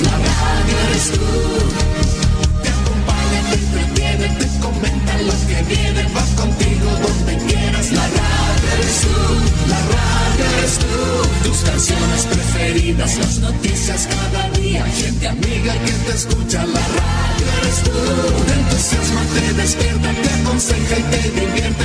la radio eres tú. Te acompaña, te entretiene, te comenta lo que viene, va contigo donde quieras, la radio eres tú, la radio eres tú. Tus canciones preferidas, las noticias cada día, gente amiga que te escucha, la radio eres tú. Te entusiasma, te despierta, te aconseja y te divierte,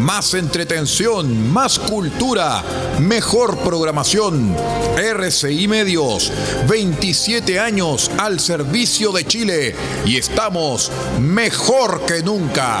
más entretención, más cultura, mejor programación. RCI Medios, 27 años al servicio de Chile y estamos mejor que nunca.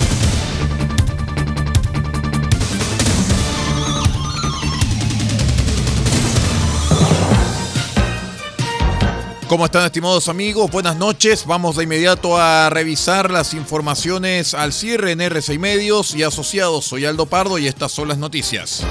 ¿Cómo están estimados amigos? Buenas noches. Vamos de inmediato a revisar las informaciones al cierre en RCI Medios y asociados. Soy Aldo Pardo y estas son las noticias.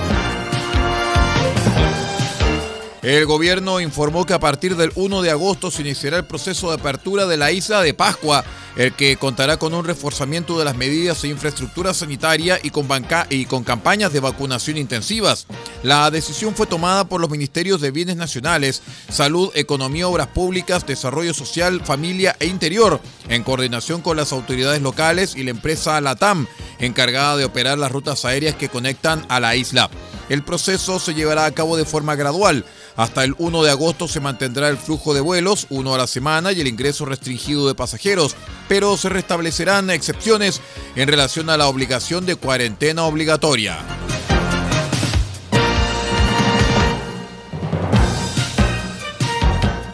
El gobierno informó que a partir del 1 de agosto se iniciará el proceso de apertura de la isla de Pascua, el que contará con un reforzamiento de las medidas de infraestructura sanitaria y con, y con campañas de vacunación intensivas. La decisión fue tomada por los ministerios de Bienes Nacionales, Salud, Economía, Obras Públicas, Desarrollo Social, Familia e Interior, en coordinación con las autoridades locales y la empresa LATAM, encargada de operar las rutas aéreas que conectan a la isla. El proceso se llevará a cabo de forma gradual. Hasta el 1 de agosto se mantendrá el flujo de vuelos, uno a la semana, y el ingreso restringido de pasajeros, pero se restablecerán excepciones en relación a la obligación de cuarentena obligatoria.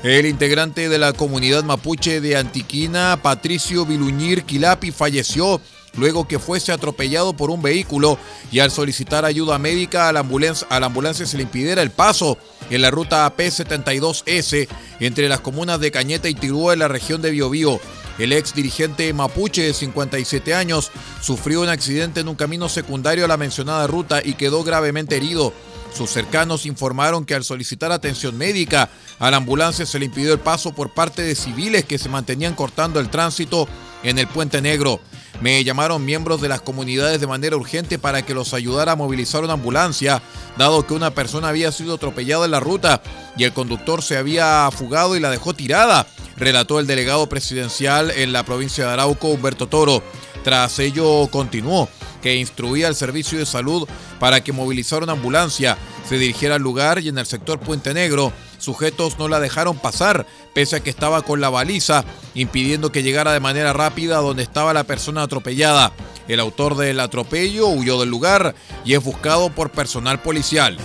El integrante de la comunidad mapuche de Antiquina, Patricio Viluñir Quilapi, falleció luego que fuese atropellado por un vehículo y al solicitar ayuda médica a la ambulancia, se le impidiera el paso en la ruta AP72S entre las comunas de Cañeta y Tirúa en la región de Biobío. El ex dirigente mapuche de 57 años sufrió un accidente en un camino secundario a la mencionada ruta y quedó gravemente herido. Sus cercanos informaron que al solicitar atención médica a la ambulancia se le impidió el paso por parte de civiles que se mantenían cortando el tránsito en el Puente Negro. Me llamaron miembros de las comunidades de manera urgente para que los ayudara a movilizar una ambulancia, dado que una persona había sido atropellada en la ruta y el conductor se había fugado y la dejó tirada, relató el delegado presidencial en la provincia de Arauco, Humberto Toro. Tras ello continuó que instruía al servicio de salud para que movilizara una ambulancia, se dirigiera al lugar y en el sector Puente Negro Sujetos no la dejaron pasar, pese a que estaba con la baliza, impidiendo que llegara de manera rápida donde estaba la persona atropellada. El autor del atropello huyó del lugar y es buscado por personal policial.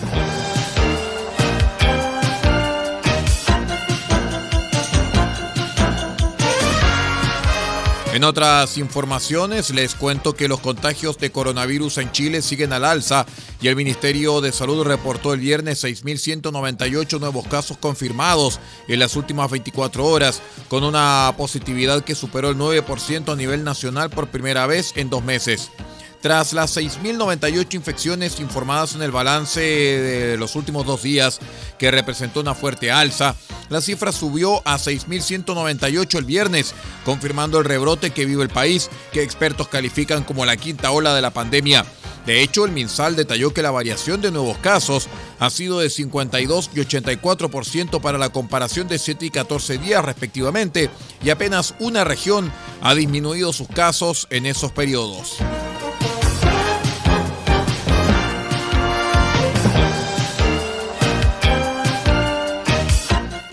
En otras informaciones les cuento que los contagios de coronavirus en Chile siguen al alza y el Ministerio de Salud reportó el viernes 6.198 nuevos casos confirmados en las últimas 24 horas, con una positividad que superó el 9% a nivel nacional por primera vez en dos meses. Tras las 6.098 infecciones informadas en el balance de los últimos dos días, que representó una fuerte alza, la cifra subió a 6.198 el viernes, confirmando el rebrote que vive el país, que expertos califican como la quinta ola de la pandemia. De hecho, el MinSal detalló que la variación de nuevos casos ha sido de 52 y 84% para la comparación de 7 y 14 días respectivamente, y apenas una región ha disminuido sus casos en esos periodos.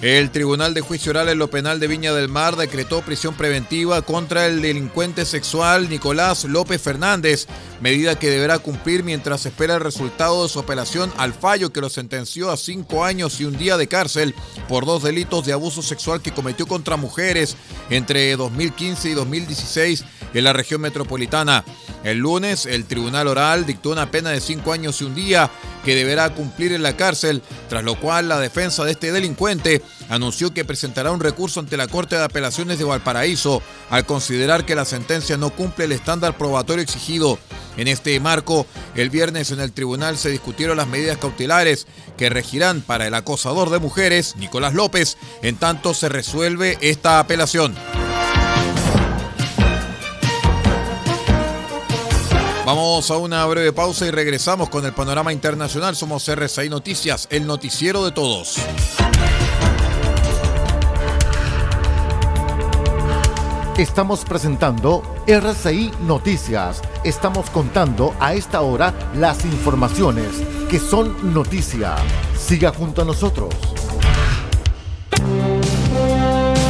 El Tribunal de Juicio Oral en lo Penal de Viña del Mar decretó prisión preventiva contra el delincuente sexual Nicolás López Fernández, medida que deberá cumplir mientras espera el resultado de su apelación al fallo que lo sentenció a cinco años y un día de cárcel por dos delitos de abuso sexual que cometió contra mujeres entre 2015 y 2016 en la región metropolitana. El lunes, el Tribunal Oral dictó una pena de cinco años y un día que deberá cumplir en la cárcel, tras lo cual la defensa de este delincuente anunció que presentará un recurso ante la Corte de Apelaciones de Valparaíso al considerar que la sentencia no cumple el estándar probatorio exigido. En este marco, el viernes en el tribunal se discutieron las medidas cautelares que regirán para el acosador de mujeres, Nicolás López, en tanto se resuelve esta apelación. Vamos a una breve pausa y regresamos con el panorama internacional. Somos RCI Noticias, el noticiero de todos. Estamos presentando RCI Noticias. Estamos contando a esta hora las informaciones que son noticia. Siga junto a nosotros.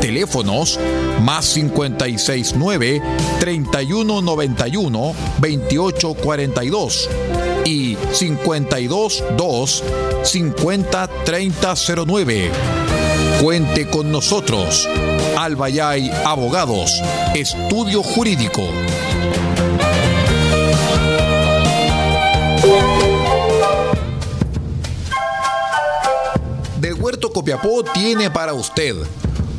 Teléfonos más 569 3191 2842 y 522 50 3009. Cuente con nosotros. Albayay Abogados, Estudio Jurídico. Del Huerto Copiapó tiene para usted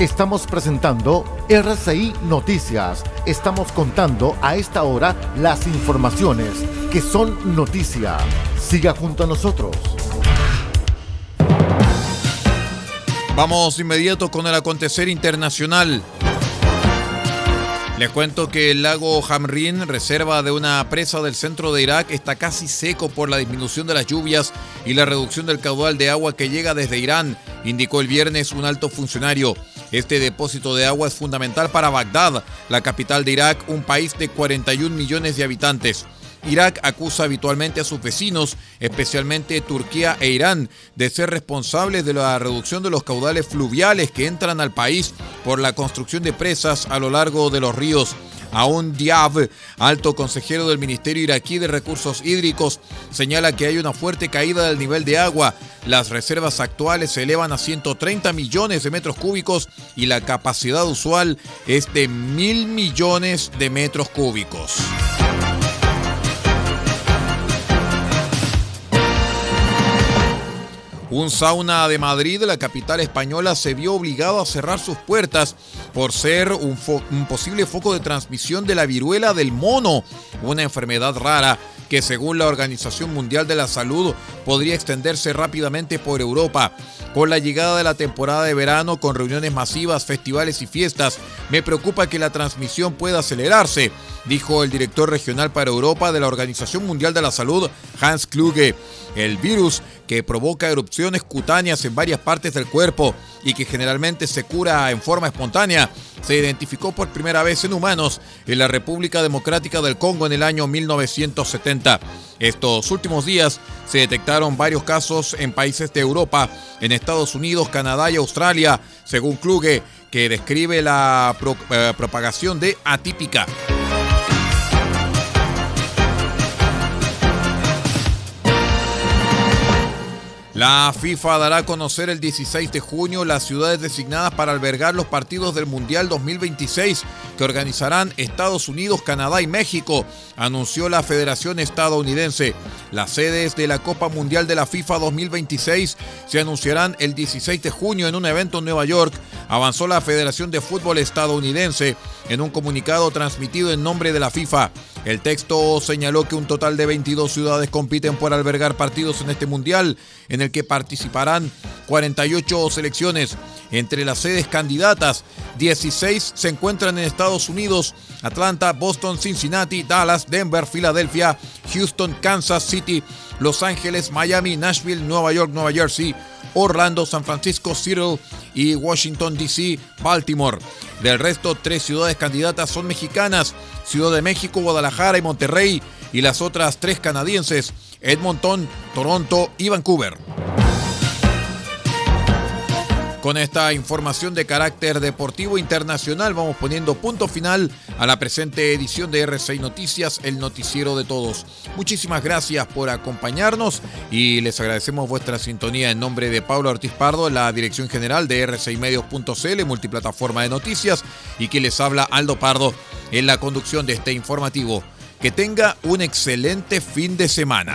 Estamos presentando RCI Noticias. Estamos contando a esta hora las informaciones que son noticia. Siga junto a nosotros. Vamos inmediato con el acontecer internacional. Les cuento que el lago Hamrin, reserva de una presa del centro de Irak, está casi seco por la disminución de las lluvias y la reducción del caudal de agua que llega desde Irán, indicó el viernes un alto funcionario. Este depósito de agua es fundamental para Bagdad, la capital de Irak, un país de 41 millones de habitantes. Irak acusa habitualmente a sus vecinos, especialmente Turquía e Irán, de ser responsables de la reducción de los caudales fluviales que entran al país por la construcción de presas a lo largo de los ríos. Aún Diab, alto consejero del Ministerio iraquí de Recursos Hídricos, señala que hay una fuerte caída del nivel de agua. Las reservas actuales se elevan a 130 millones de metros cúbicos y la capacidad usual es de mil millones de metros cúbicos. Un sauna de Madrid, la capital española, se vio obligado a cerrar sus puertas por ser un, posible foco de transmisión de la viruela del mono, una enfermedad rara que según la Organización Mundial de la Salud podría extenderse rápidamente por Europa. Con la llegada de la temporada de verano, con reuniones masivas, festivales y fiestas, me preocupa que la transmisión pueda acelerarse, dijo el director regional para Europa de la Organización Mundial de la Salud, Hans Kluge. El virus que provoca erupciones cutáneas en varias partes del cuerpo y que generalmente se cura en forma espontánea, se identificó por primera vez en humanos en la República Democrática del Congo en el año 1970. Estos últimos días se detectaron varios casos en países de Europa, en Estados Unidos, Canadá y Australia, según Kluge, que describe la eh, propagación de atípica. La FIFA dará a conocer el 16 de junio las ciudades designadas para albergar los partidos del Mundial 2026 que organizarán Estados Unidos, Canadá y México, anunció la Federación Estadounidense. Las sedes de la Copa Mundial de la FIFA 2026 se anunciarán el 16 de junio en un evento en Nueva York, avanzó la Federación de Fútbol Estadounidense en un comunicado transmitido en nombre de la FIFA. El texto señaló que un total de 22 ciudades compiten por albergar partidos en este mundial, en el que participarán 48 selecciones. Entre las sedes candidatas, 16 se encuentran en Estados Unidos, Atlanta, Boston, Cincinnati, Dallas, Denver, Filadelfia, Houston, Kansas City, Los Ángeles, Miami, Nashville, Nueva York, Nueva Jersey, Orlando, San Francisco, Seattle y Washington, D.C., Baltimore. Del resto, tres ciudades candidatas son mexicanas, Ciudad de México, Guadalajara y Monterrey, y las otras tres canadienses, Edmonton, Toronto y Vancouver. Con esta información de carácter deportivo internacional vamos poniendo punto final a la presente edición de RCI Noticias, el noticiero de todos. Muchísimas gracias por acompañarnos y les agradecemos vuestra sintonía en nombre de Pablo Ortiz Pardo, la dirección general de R6medios.cl, multiplataforma de noticias, y que les habla Aldo Pardo en la conducción de este informativo. Que tenga un excelente fin de semana.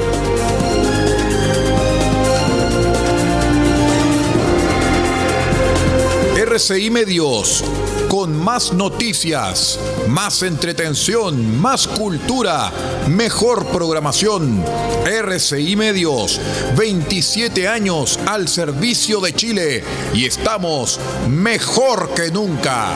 RCI Medios, con más noticias, más entretención, más cultura, mejor programación. RCI Medios, 27 años al servicio de Chile y estamos mejor que nunca.